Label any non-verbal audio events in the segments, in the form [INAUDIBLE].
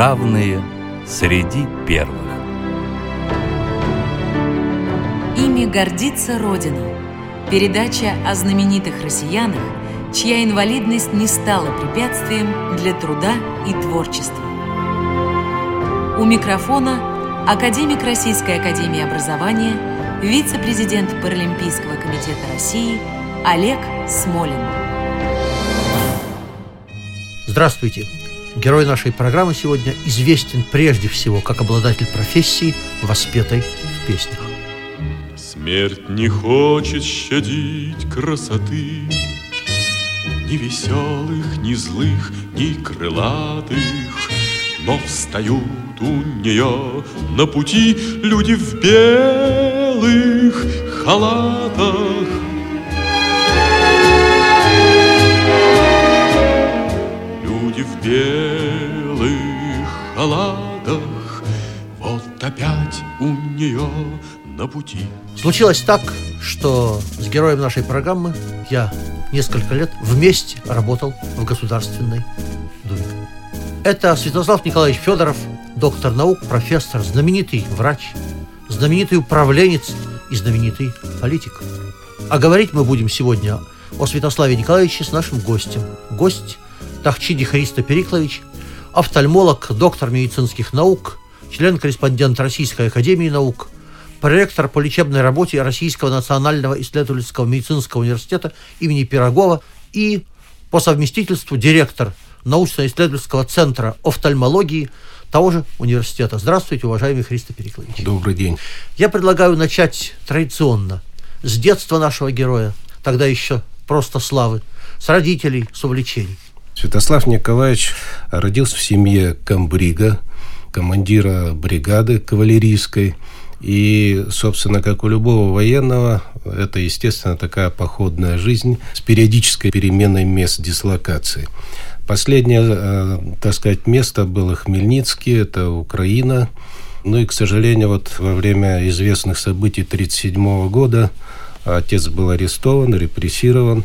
равные среди первых. Ими гордится Родина. Передача о знаменитых россиянах, чья инвалидность не стала препятствием для труда и творчества. У микрофона академик Российской академии образования, вице-президент Паралимпийского комитета России Олег Смолин. Здравствуйте! Герой нашей программы сегодня известен прежде всего как обладатель профессии, воспетой в песнях. Смерть не хочет щадить красоты Ни веселых, ни злых, ни крылатых Но встают у нее на пути Люди в белых халатах Люди в белых халатах Вот опять у нее на пути. Случилось так, что с героем нашей программы я несколько лет вместе работал в Государственной Думе. Это Святослав Николаевич Федоров, доктор наук, профессор, знаменитый врач, знаменитый управленец и знаменитый политик. А говорить мы будем сегодня о Святославе Николаевиче с нашим гостем. Гость Тахчиди Христа Периклович, офтальмолог, доктор медицинских наук, член-корреспондент Российской Академии Наук – проректор по лечебной работе Российского национального исследовательского медицинского университета имени Пирогова и по совместительству директор научно-исследовательского центра офтальмологии того же университета. Здравствуйте, уважаемый Христо Переклович. Добрый день. Я предлагаю начать традиционно с детства нашего героя, тогда еще просто славы, с родителей, с увлечений. Святослав Николаевич родился в семье комбрига, командира бригады кавалерийской – и, собственно, как у любого военного, это, естественно, такая походная жизнь с периодической переменой мест дислокации. Последнее, э, так сказать, место было Хмельницкий, это Украина. Ну и, к сожалению, вот во время известных событий 1937 года отец был арестован, репрессирован.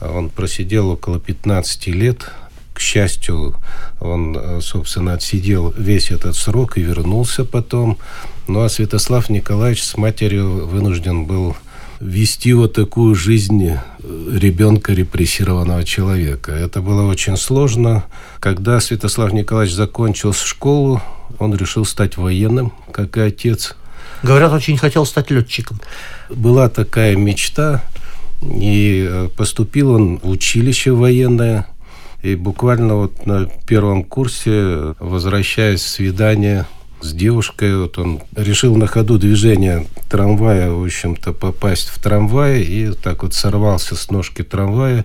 Он просидел около 15 лет. К счастью, он, э, собственно, отсидел весь этот срок и вернулся потом. Ну а Святослав Николаевич с матерью вынужден был вести вот такую жизнь э, ребенка репрессированного человека. Это было очень сложно. Когда Святослав Николаевич закончил школу, он решил стать военным, как и отец. Говорят, очень хотел стать летчиком. Была такая мечта, и э, поступил он в училище военное. И буквально вот на первом курсе, возвращаясь с свидания с девушкой. Вот он решил на ходу движения трамвая, в общем-то, попасть в трамвай и так вот сорвался с ножки трамвая,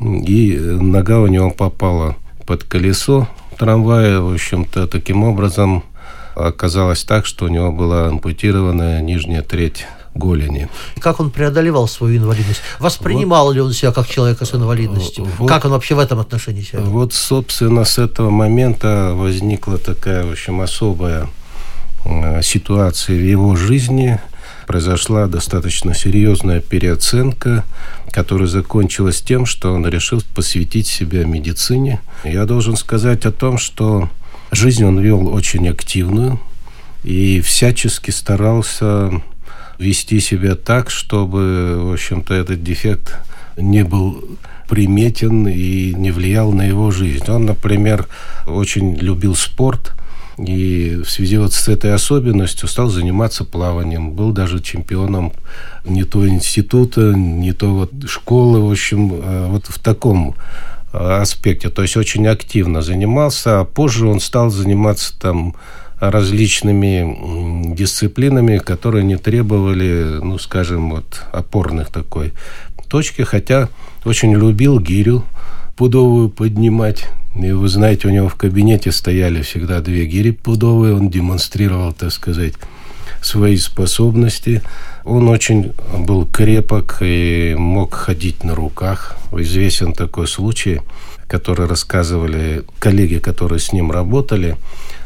и нога у него попала под колесо трамвая. В общем-то, таким образом оказалось так, что у него была ампутирована нижняя треть голени. Как он преодолевал свою инвалидность? Воспринимал вот, ли он себя как человека с инвалидностью? Вот, как он вообще в этом отношении себя? Вот, собственно, с этого момента возникла такая, в общем, особая э, ситуация в его жизни. Произошла достаточно серьезная переоценка, которая закончилась тем, что он решил посвятить себя медицине. Я должен сказать о том, что жизнь он вел очень активную и всячески старался вести себя так, чтобы, в общем-то, этот дефект не был приметен и не влиял на его жизнь. Он, например, очень любил спорт, и в связи вот с этой особенностью стал заниматься плаванием. Был даже чемпионом не то института, не то вот школы, в общем, а вот в таком аспекте. То есть очень активно занимался, а позже он стал заниматься там различными дисциплинами, которые не требовали, ну, скажем, вот опорных такой точки, хотя очень любил гирю пудовую поднимать. И вы знаете, у него в кабинете стояли всегда две гири пудовые, он демонстрировал, так сказать, свои способности. Он очень был крепок и мог ходить на руках. Известен такой случай – которые рассказывали коллеги, которые с ним работали,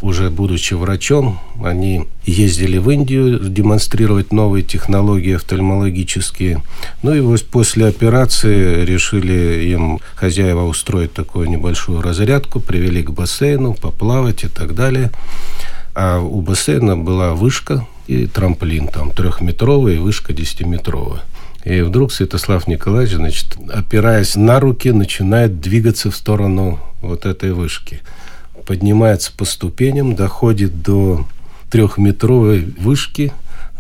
уже будучи врачом, они ездили в Индию демонстрировать новые технологии офтальмологические. Ну и вот после операции решили им хозяева устроить такую небольшую разрядку, привели к бассейну, поплавать и так далее. А у бассейна была вышка и трамплин, там трехметровая и вышка десятиметровая. И вдруг Святослав Николаевич, значит, опираясь на руки, начинает двигаться в сторону вот этой вышки. Поднимается по ступеням, доходит до трехметровой вышки.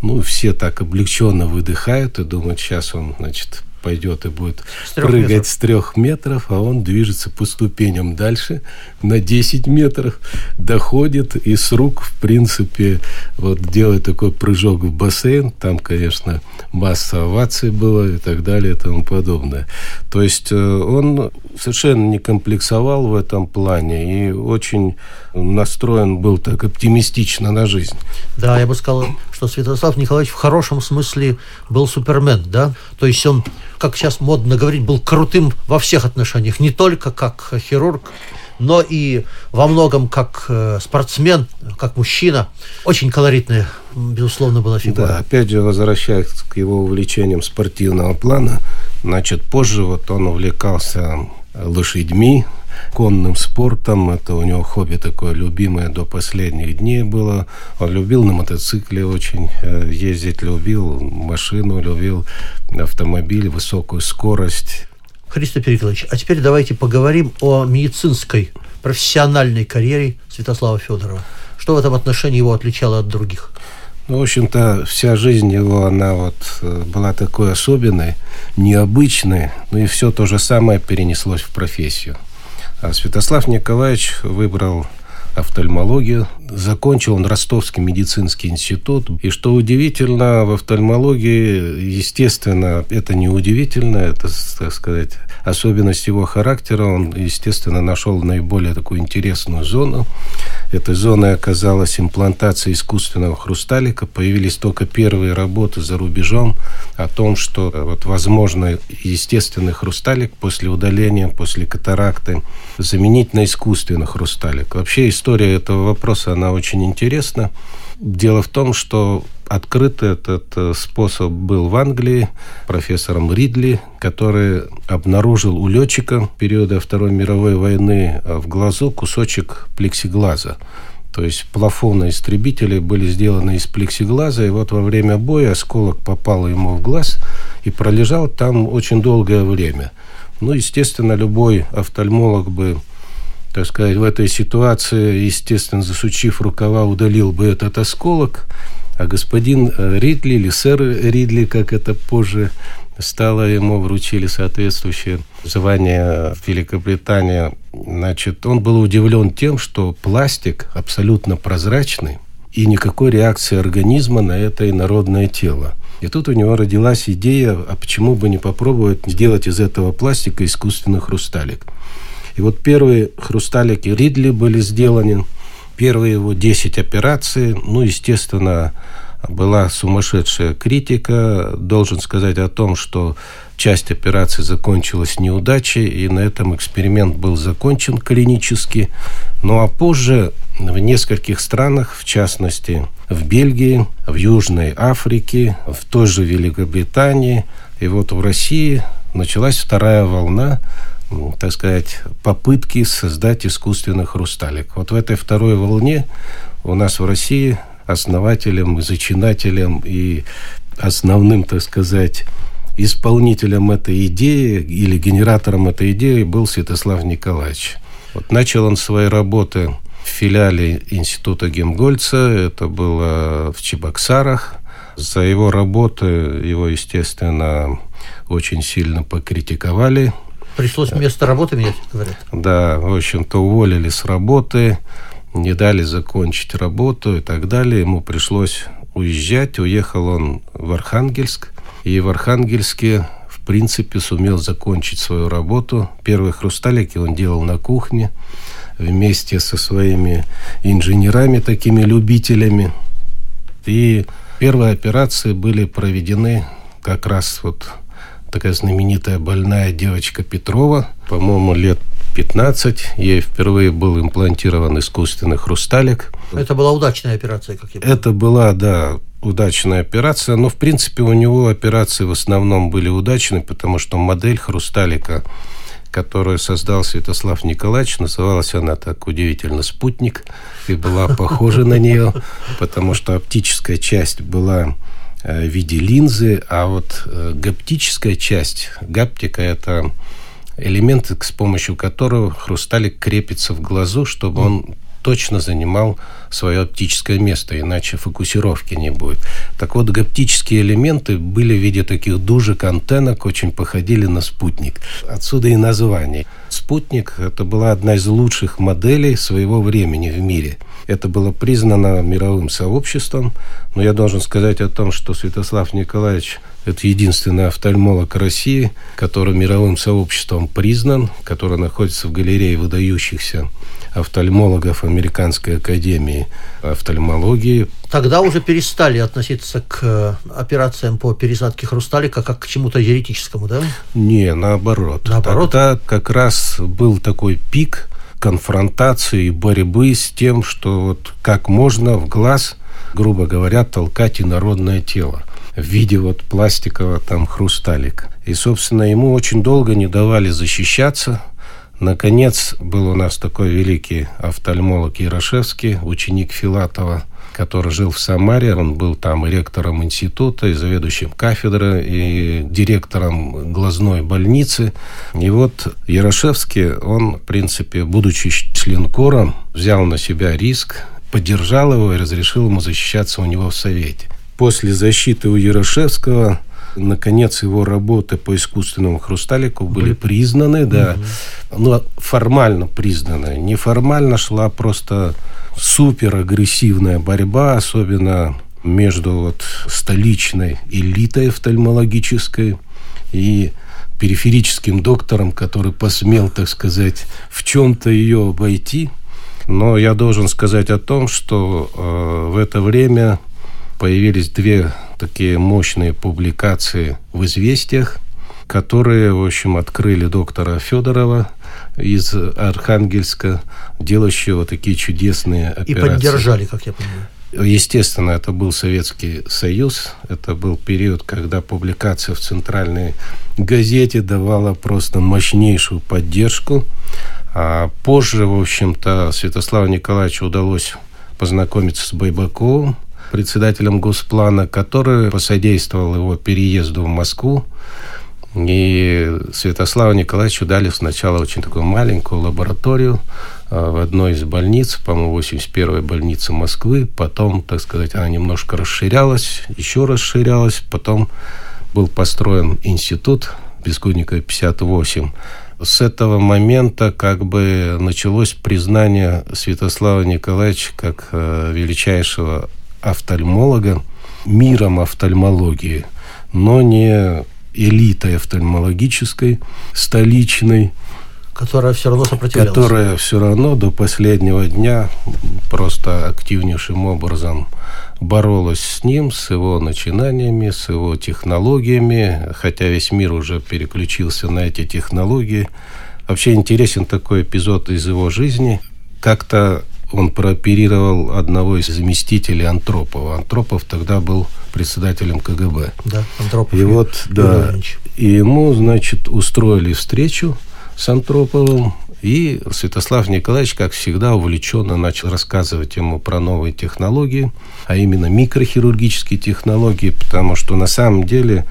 Ну, все так облегченно выдыхают и думают, сейчас он, значит, пойдет и будет с прыгать метров. с трех метров, а он движется по ступеням дальше на 10 метров, доходит и с рук, в принципе, вот делает такой прыжок в бассейн. Там, конечно, масса оваций было и так далее и тому подобное. То есть э, он совершенно не комплексовал в этом плане и очень настроен был так оптимистично на жизнь. Да, я бы сказал, что Святослав Николаевич в хорошем смысле был супермен, да? То есть он как сейчас модно говорить, был крутым во всех отношениях, не только как хирург, но и во многом как э, спортсмен, как мужчина. Очень колоритная, безусловно, была фигура. Да, опять же, возвращаясь к его увлечениям спортивного плана, значит, позже вот он увлекался лошадьми, конным спортом. Это у него хобби такое любимое до последних дней было. Он любил на мотоцикле очень э, ездить, любил машину, любил автомобиль, высокую скорость. Христо Николаевич, а теперь давайте поговорим о медицинской профессиональной карьере Святослава Федорова. Что в этом отношении его отличало от других? Ну, в общем-то, вся жизнь его, она вот э, была такой особенной, необычной, ну и все то же самое перенеслось в профессию. А Святослав Николаевич выбрал офтальмологию. Закончил он Ростовский медицинский институт. И что удивительно, в офтальмологии, естественно, это не удивительно, это, так сказать, особенность его характера. Он, естественно, нашел наиболее такую интересную зону. Этой зоной оказалась имплантация искусственного хрусталика. Появились только первые работы за рубежом о том, что вот, возможно естественный хрусталик после удаления, после катаракты заменить на искусственный хрусталик. Вообще история этого вопроса, она очень интересна. Дело в том, что открыт этот э, способ был в Англии профессором Ридли, который обнаружил у летчика периода Второй мировой войны э, в глазу кусочек плексиглаза. То есть плафоны истребителей были сделаны из плексиглаза, и вот во время боя осколок попал ему в глаз и пролежал там очень долгое время. Ну, естественно, любой офтальмолог бы так сказать, в этой ситуации, естественно, засучив рукава, удалил бы этот осколок, а господин э, Ридли, или сэр Ридли, как это позже стало, ему вручили соответствующее звание в Великобритании. Значит, он был удивлен тем, что пластик абсолютно прозрачный, и никакой реакции организма на это инородное тело. И тут у него родилась идея, а почему бы не попробовать сделать из этого пластика искусственный хрусталик. И вот первые хрусталики Ридли были сделаны, первые его 10 операций, ну, естественно, была сумасшедшая критика. Должен сказать о том, что часть операции закончилась неудачей, и на этом эксперимент был закончен клинически. Ну а позже в нескольких странах, в частности в Бельгии, в Южной Африке, в той же Великобритании, и вот в России началась вторая волна так сказать, попытки создать искусственный хрусталик. Вот в этой второй волне у нас в России основателем, зачинателем и основным, так сказать, исполнителем этой идеи или генератором этой идеи был Святослав Николаевич. Вот начал он свои работы в филиале Института Гемгольца, это было в Чебоксарах. За его работы его, естественно, очень сильно покритиковали Пришлось место работы менять, говорят. Да, в общем-то, уволили с работы, не дали закончить работу и так далее. Ему пришлось уезжать. Уехал он в Архангельск. И в Архангельске, в принципе, сумел закончить свою работу. Первые хрусталики он делал на кухне вместе со своими инженерами, такими любителями. И первые операции были проведены как раз вот такая знаменитая больная девочка Петрова, по-моему, лет 15 ей впервые был имплантирован искусственный хрусталик. Это была удачная операция, как я понимаю. Это была, да, удачная операция, но в принципе у него операции в основном были удачны, потому что модель хрусталика, которую создал Святослав Николаевич, называлась она так удивительно «Спутник», и была похожа на нее, потому что оптическая часть была в виде линзы, а вот э, гаптическая часть, гаптика – это элемент, с помощью которого хрусталик крепится в глазу, чтобы он точно занимал свое оптическое место, иначе фокусировки не будет. Так вот, оптические элементы были в виде таких дужек, антеннок, очень походили на спутник. Отсюда и название. Спутник – это была одна из лучших моделей своего времени в мире. Это было признано мировым сообществом, но я должен сказать о том, что Святослав Николаевич это единственный офтальмолог России, который мировым сообществом признан, который находится в галерее выдающихся офтальмологов Американской академии офтальмологии. Тогда уже перестали относиться к э, операциям по пересадке хрусталика как к чему-то еретическому, да? Не, наоборот. Наоборот? Тогда как раз был такой пик конфронтации и борьбы с тем, что вот как можно в глаз, грубо говоря, толкать инородное тело в виде вот пластикового там хрусталика. И, собственно, ему очень долго не давали защищаться – Наконец, был у нас такой великий офтальмолог Ярошевский, ученик Филатова, который жил в Самаре. Он был там и ректором института, и заведующим кафедры, и директором глазной больницы. И вот Ярошевский, он, в принципе, будучи членкором, взял на себя риск, поддержал его и разрешил ему защищаться у него в Совете. После защиты у Ярошевского наконец его работы по искусственному хрусталику были признаны, да, ну, формально признаны. Неформально шла просто супер агрессивная борьба, особенно между вот столичной элитой офтальмологической и периферическим доктором, который посмел, так сказать, в чем-то ее обойти. Но я должен сказать о том, что э, в это время появились две такие мощные публикации в «Известиях», которые, в общем, открыли доктора Федорова из Архангельска, делающего такие чудесные операции. И поддержали, как я понимаю. Естественно, это был Советский Союз. Это был период, когда публикация в центральной газете давала просто мощнейшую поддержку. А позже, в общем-то, Святославу Николаевичу удалось познакомиться с Байбаковым, председателем Госплана, который посодействовал его переезду в Москву. И Святославу Николаевичу дали сначала очень такую маленькую лабораторию а, в одной из больниц, по-моему, 81-й больнице Москвы. Потом, так сказать, она немножко расширялась, еще расширялась. Потом был построен институт Бескудникова 58. С этого момента как бы началось признание Святослава Николаевича как э, величайшего офтальмолога, миром офтальмологии, но не элитой офтальмологической, столичной, которая все равно сопротивлялась. Которая все равно до последнего дня просто активнейшим образом боролась с ним, с его начинаниями, с его технологиями, хотя весь мир уже переключился на эти технологии. Вообще интересен такой эпизод из его жизни. Как-то он прооперировал одного из заместителей Антропова. Антропов тогда был председателем КГБ. Да, Антропов. И вот, да, и ему, значит, устроили встречу с Антроповым, и Святослав Николаевич, как всегда, увлеченно начал рассказывать ему про новые технологии, а именно микрохирургические технологии, потому что на самом деле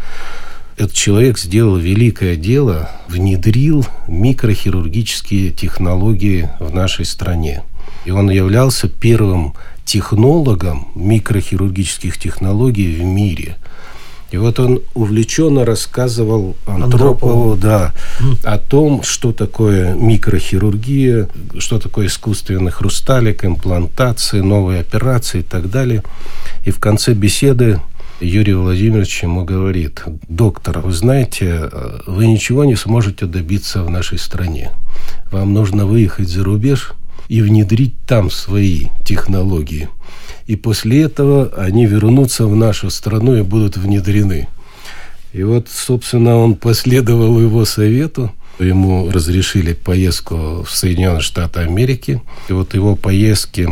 этот человек сделал великое дело, внедрил микрохирургические технологии в нашей стране. И он являлся первым технологом микрохирургических технологий в мире. И вот он увлеченно рассказывал Антропову, Антропову. да, о том, что такое микрохирургия, что такое искусственный хрусталик, имплантации, новые операции и так далее. И в конце беседы Юрий Владимирович ему говорит, доктор, вы знаете, вы ничего не сможете добиться в нашей стране. Вам нужно выехать за рубеж – и внедрить там свои технологии. И после этого они вернутся в нашу страну и будут внедрены. И вот, собственно, он последовал его совету. Ему разрешили поездку в Соединенные Штаты Америки. И вот его поездки,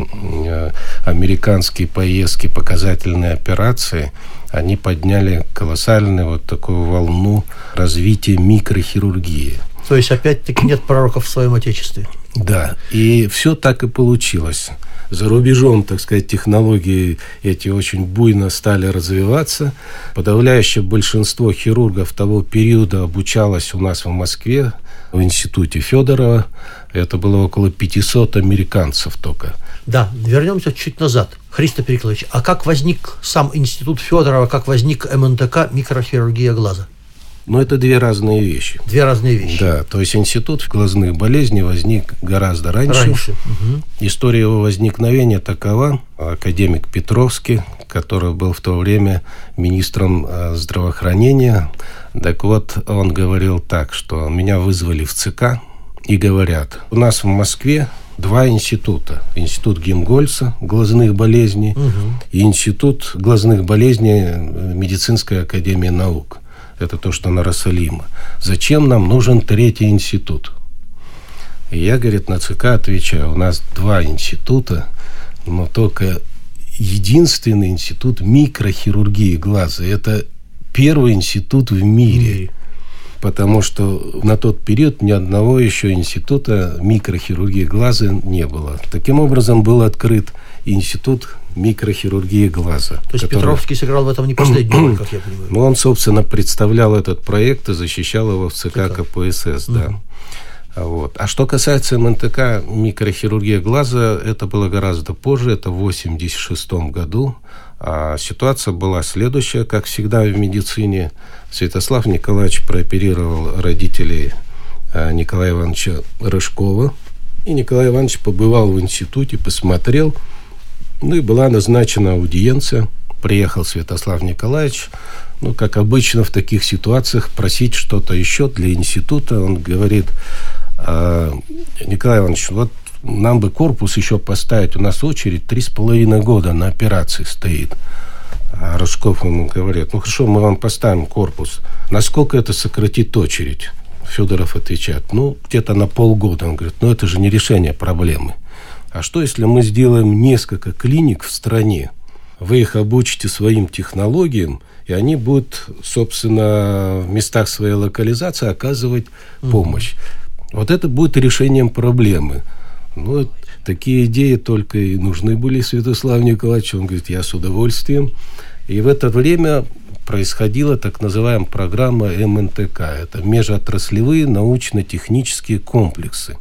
э, американские поездки, показательные операции, они подняли колоссальную вот такую волну развития микрохирургии. То есть, опять-таки, нет пророков в своем Отечестве. Да, и все так и получилось. За рубежом, так сказать, технологии эти очень буйно стали развиваться. Подавляющее большинство хирургов того периода обучалось у нас в Москве, в институте Федорова. Это было около 500 американцев только. Да, вернемся чуть назад. Христо Переклович, а как возник сам институт Федорова, как возник МНТК микрохирургия глаза? Но это две разные вещи. Две разные вещи. Да, то есть институт глазных болезней возник гораздо раньше. Раньше. Угу. История его возникновения такова. Академик Петровский, который был в то время министром э, здравоохранения, так вот, он говорил так, что меня вызвали в ЦК и говорят, у нас в Москве два института. Институт Гемгольца, глазных болезней, угу. и Институт глазных болезней э, Медицинской академии наук это то, что на Рассалима. Зачем нам нужен третий институт? И я, говорит, на ЦК отвечаю, у нас два института, но только единственный институт микрохирургии глаза. Это первый институт в мире. Потому что на тот период ни одного еще института микрохирургии глаза не было. Таким образом был открыт институт микрохирургии глаза. То есть который... Петровский сыграл в этом не последнюю [CLEARS THROAT] роль, как я понимаю. Ну, он, собственно, представлял этот проект и защищал его в ЦК КПСС, да. Вот. А что касается МНТК микрохирургия глаза, это было гораздо позже, это в 1986 году. А ситуация была следующая, как всегда в медицине. Святослав Николаевич прооперировал родителей а, Николая Ивановича Рыжкова. И Николай Иванович побывал в институте, посмотрел – ну и была назначена аудиенция. Приехал Святослав Николаевич. Ну, как обычно в таких ситуациях, просить что-то еще для института. Он говорит, «А, Николай Иванович, вот нам бы корпус еще поставить. У нас очередь три с половиной года на операции стоит. А Рожков ему говорит, ну хорошо, мы вам поставим корпус. Насколько это сократит очередь? Федоров отвечает, ну, где-то на полгода. Он говорит, ну, это же не решение проблемы. А что, если мы сделаем несколько клиник в стране, вы их обучите своим технологиям, и они будут, собственно, в местах своей локализации оказывать помощь. Mm-hmm. Вот это будет решением проблемы. Ну, такие идеи только и нужны были Святославу Николаевичу. Он говорит, я с удовольствием. И в это время происходила так называемая программа МНТК. Это межотраслевые научно-технические комплексы.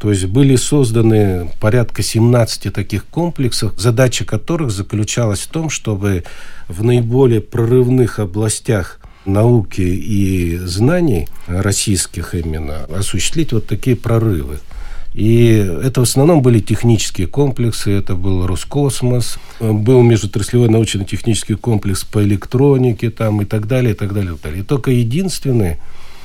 То есть были созданы порядка 17 таких комплексов, задача которых заключалась в том, чтобы в наиболее прорывных областях науки и знаний российских именно осуществить вот такие прорывы. И это в основном были технические комплексы, это был Роскосмос, был межотраслевой научно-технический комплекс по электронике там, и так далее, и так далее, и так далее. Только единственный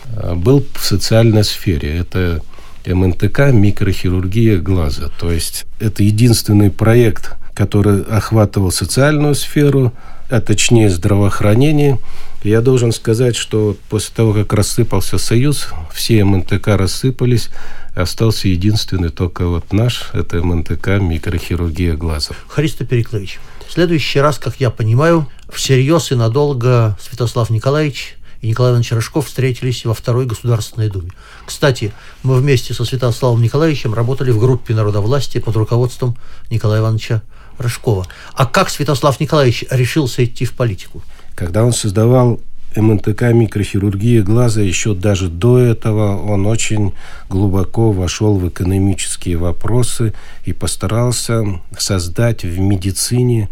э, был в социальной сфере. Это МНТК микрохирургия глаза. То есть это единственный проект, который охватывал социальную сферу, а точнее здравоохранение. Я должен сказать, что после того, как рассыпался Союз, все МНТК рассыпались, остался единственный только вот наш, это МНТК микрохирургия глаза. Христо Переклович, в следующий раз, как я понимаю, всерьез и надолго Святослав Николаевич и Николай Иванович Рожков встретились во Второй Государственной Думе. Кстати, мы вместе со Святославом Николаевичем работали в группе народовластия под руководством Николая Ивановича Рожкова. А как Святослав Николаевич решился идти в политику? Когда он создавал МНТК микрохирургия глаза, еще даже до этого он очень глубоко вошел в экономические вопросы и постарался создать в медицине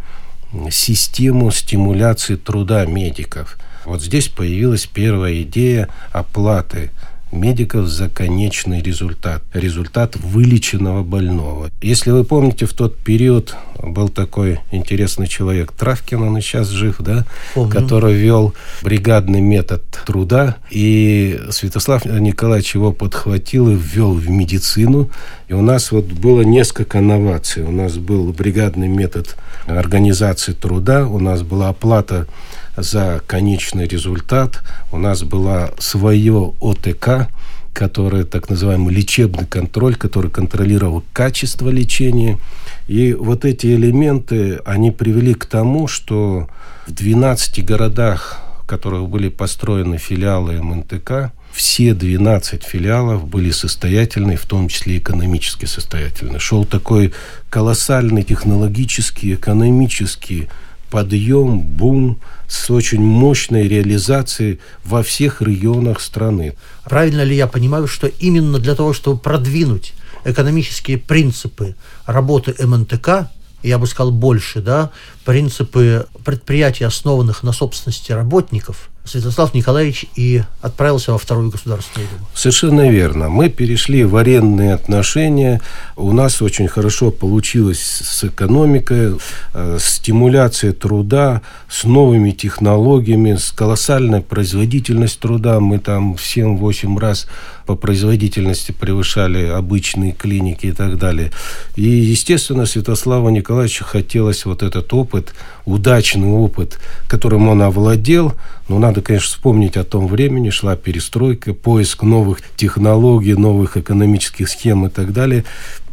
систему стимуляции труда медиков – вот здесь появилась первая идея оплаты медиков за конечный результат, результат вылеченного больного. Если вы помните, в тот период был такой интересный человек Травкин, он и сейчас жив, да, Помню. который вел бригадный метод труда, и Святослав Николаевич его подхватил и ввел в медицину, и у нас вот было несколько новаций. У нас был бригадный метод организации труда, у нас была оплата за конечный результат. У нас была свое ОТК, который так называемый лечебный контроль, который контролировал качество лечения. И вот эти элементы, они привели к тому, что в 12 городах, в которых были построены филиалы МНТК, все 12 филиалов были состоятельны, в том числе экономически состоятельны. Шел такой колоссальный технологический, экономический подъем, бум с очень мощной реализацией во всех регионах страны. Правильно ли я понимаю, что именно для того, чтобы продвинуть экономические принципы работы МНТК, я бы сказал больше, да, принципы предприятий, основанных на собственности работников, Святослав Николаевич и отправился во Вторую Государственную Думу. Совершенно верно. Мы перешли в арендные отношения. У нас очень хорошо получилось с экономикой, э, стимуляция труда, с новыми технологиями, с колоссальной производительностью труда. Мы там в 7-8 раз по производительности превышали обычные клиники и так далее. И, естественно, Святославу Николаевичу хотелось вот этот опыт, удачный опыт, которым он овладел. Но надо, конечно, вспомнить о том времени, шла перестройка, поиск новых технологий, новых экономических схем и так далее.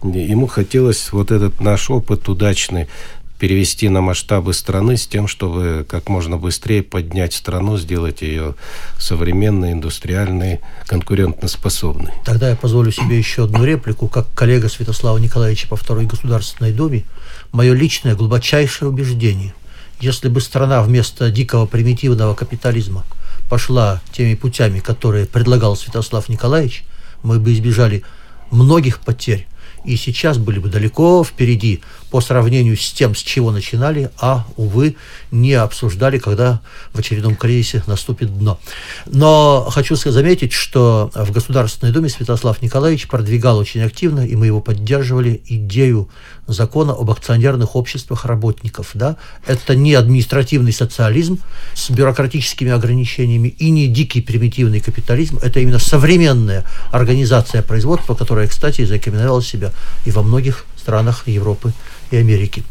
Ему хотелось вот этот наш опыт удачный перевести на масштабы страны с тем, чтобы как можно быстрее поднять страну, сделать ее современной, индустриальной, конкурентоспособной. Тогда я позволю себе еще одну реплику. Как коллега Святослава Николаевича по Второй Государственной Думе, мое личное глубочайшее убеждение, если бы страна вместо дикого примитивного капитализма пошла теми путями, которые предлагал Святослав Николаевич, мы бы избежали многих потерь, и сейчас были бы далеко впереди по сравнению с тем, с чего начинали, а, увы, не обсуждали, когда в очередном кризисе наступит дно. Но хочу заметить, что в Государственной Думе Святослав Николаевич продвигал очень активно, и мы его поддерживали, идею закона об акционерных обществах работников. Да? Это не административный социализм с бюрократическими ограничениями и не дикий примитивный капитализм. Это именно современная организация производства, которая, кстати, зарекомендовала себя и во многих странах Европы и Америки.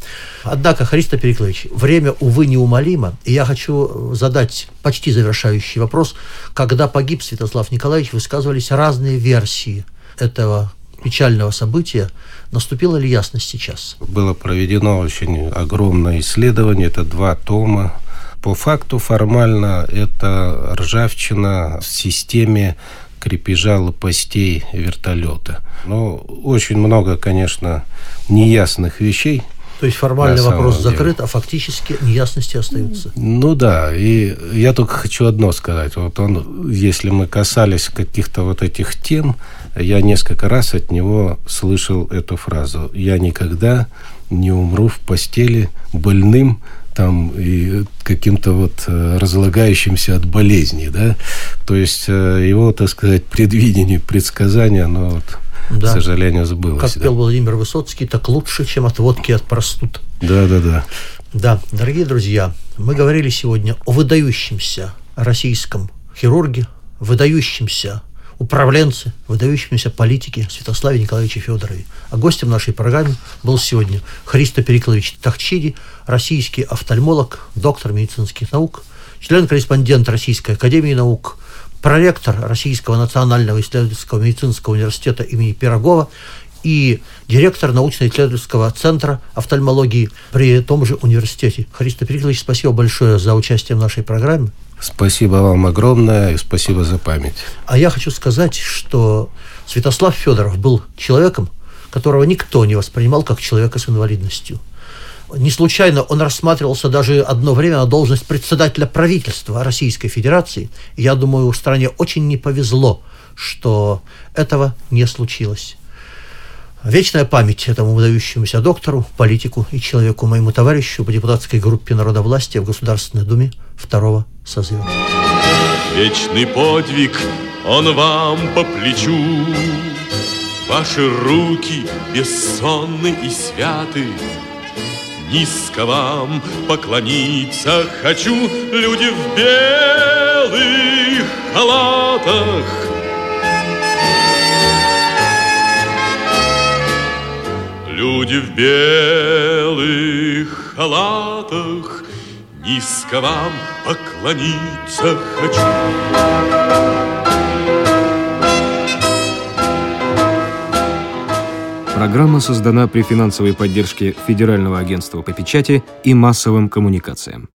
Однако, Христо Переклович, время, увы, неумолимо, и я хочу задать почти завершающий вопрос. Когда погиб Святослав Николаевич, высказывались разные версии этого печального события. Наступила ли ясность сейчас? Было проведено очень огромное исследование, это два тома. По факту формально это ржавчина в системе крепежа лопастей вертолета. Но очень много, конечно, неясных вещей. То есть формальный вопрос деле. закрыт, а фактически неясности остаются. Ну да, и я только хочу одно сказать. Вот он, если мы касались каких-то вот этих тем, я несколько раз от него слышал эту фразу. Я никогда не умру в постели больным, там и каким-то вот э, разлагающимся от болезни, да. То есть э, его, так сказать, предвидение, предсказание, оно вот, да. к сожалению, сбылось. Как да. пел Владимир Высоцкий, так лучше, чем от водки от простуд. Да, да, да. Да, дорогие друзья, мы говорили сегодня о выдающемся российском хирурге, выдающемся управленцы, выдающимися политики Святославе Николаевиче Федорове. А гостем нашей программы был сегодня Христо Переклович Тахчиди, российский офтальмолог, доктор медицинских наук, член-корреспондент Российской Академии Наук, проректор Российского национального исследовательского медицинского университета имени Пирогова и директор научно-исследовательского центра офтальмологии при том же университете. Христо Переклович, спасибо большое за участие в нашей программе. Спасибо вам огромное и спасибо за память. А я хочу сказать, что Святослав Федоров был человеком, которого никто не воспринимал как человека с инвалидностью. Не случайно он рассматривался даже одно время на должность председателя правительства Российской Федерации. Я думаю, стране очень не повезло, что этого не случилось. Вечная память этому выдающемуся доктору, политику и человеку, моему товарищу по депутатской группе народовластия в Государственной Думе второго созыва. Вечный подвиг, он вам по плечу. Ваши руки бессонны и святы. Низко вам поклониться хочу, люди в белых халатах. Люди в белых халатах, Низко вам поклониться хочу. Программа создана при финансовой поддержке Федерального агентства по печати и массовым коммуникациям.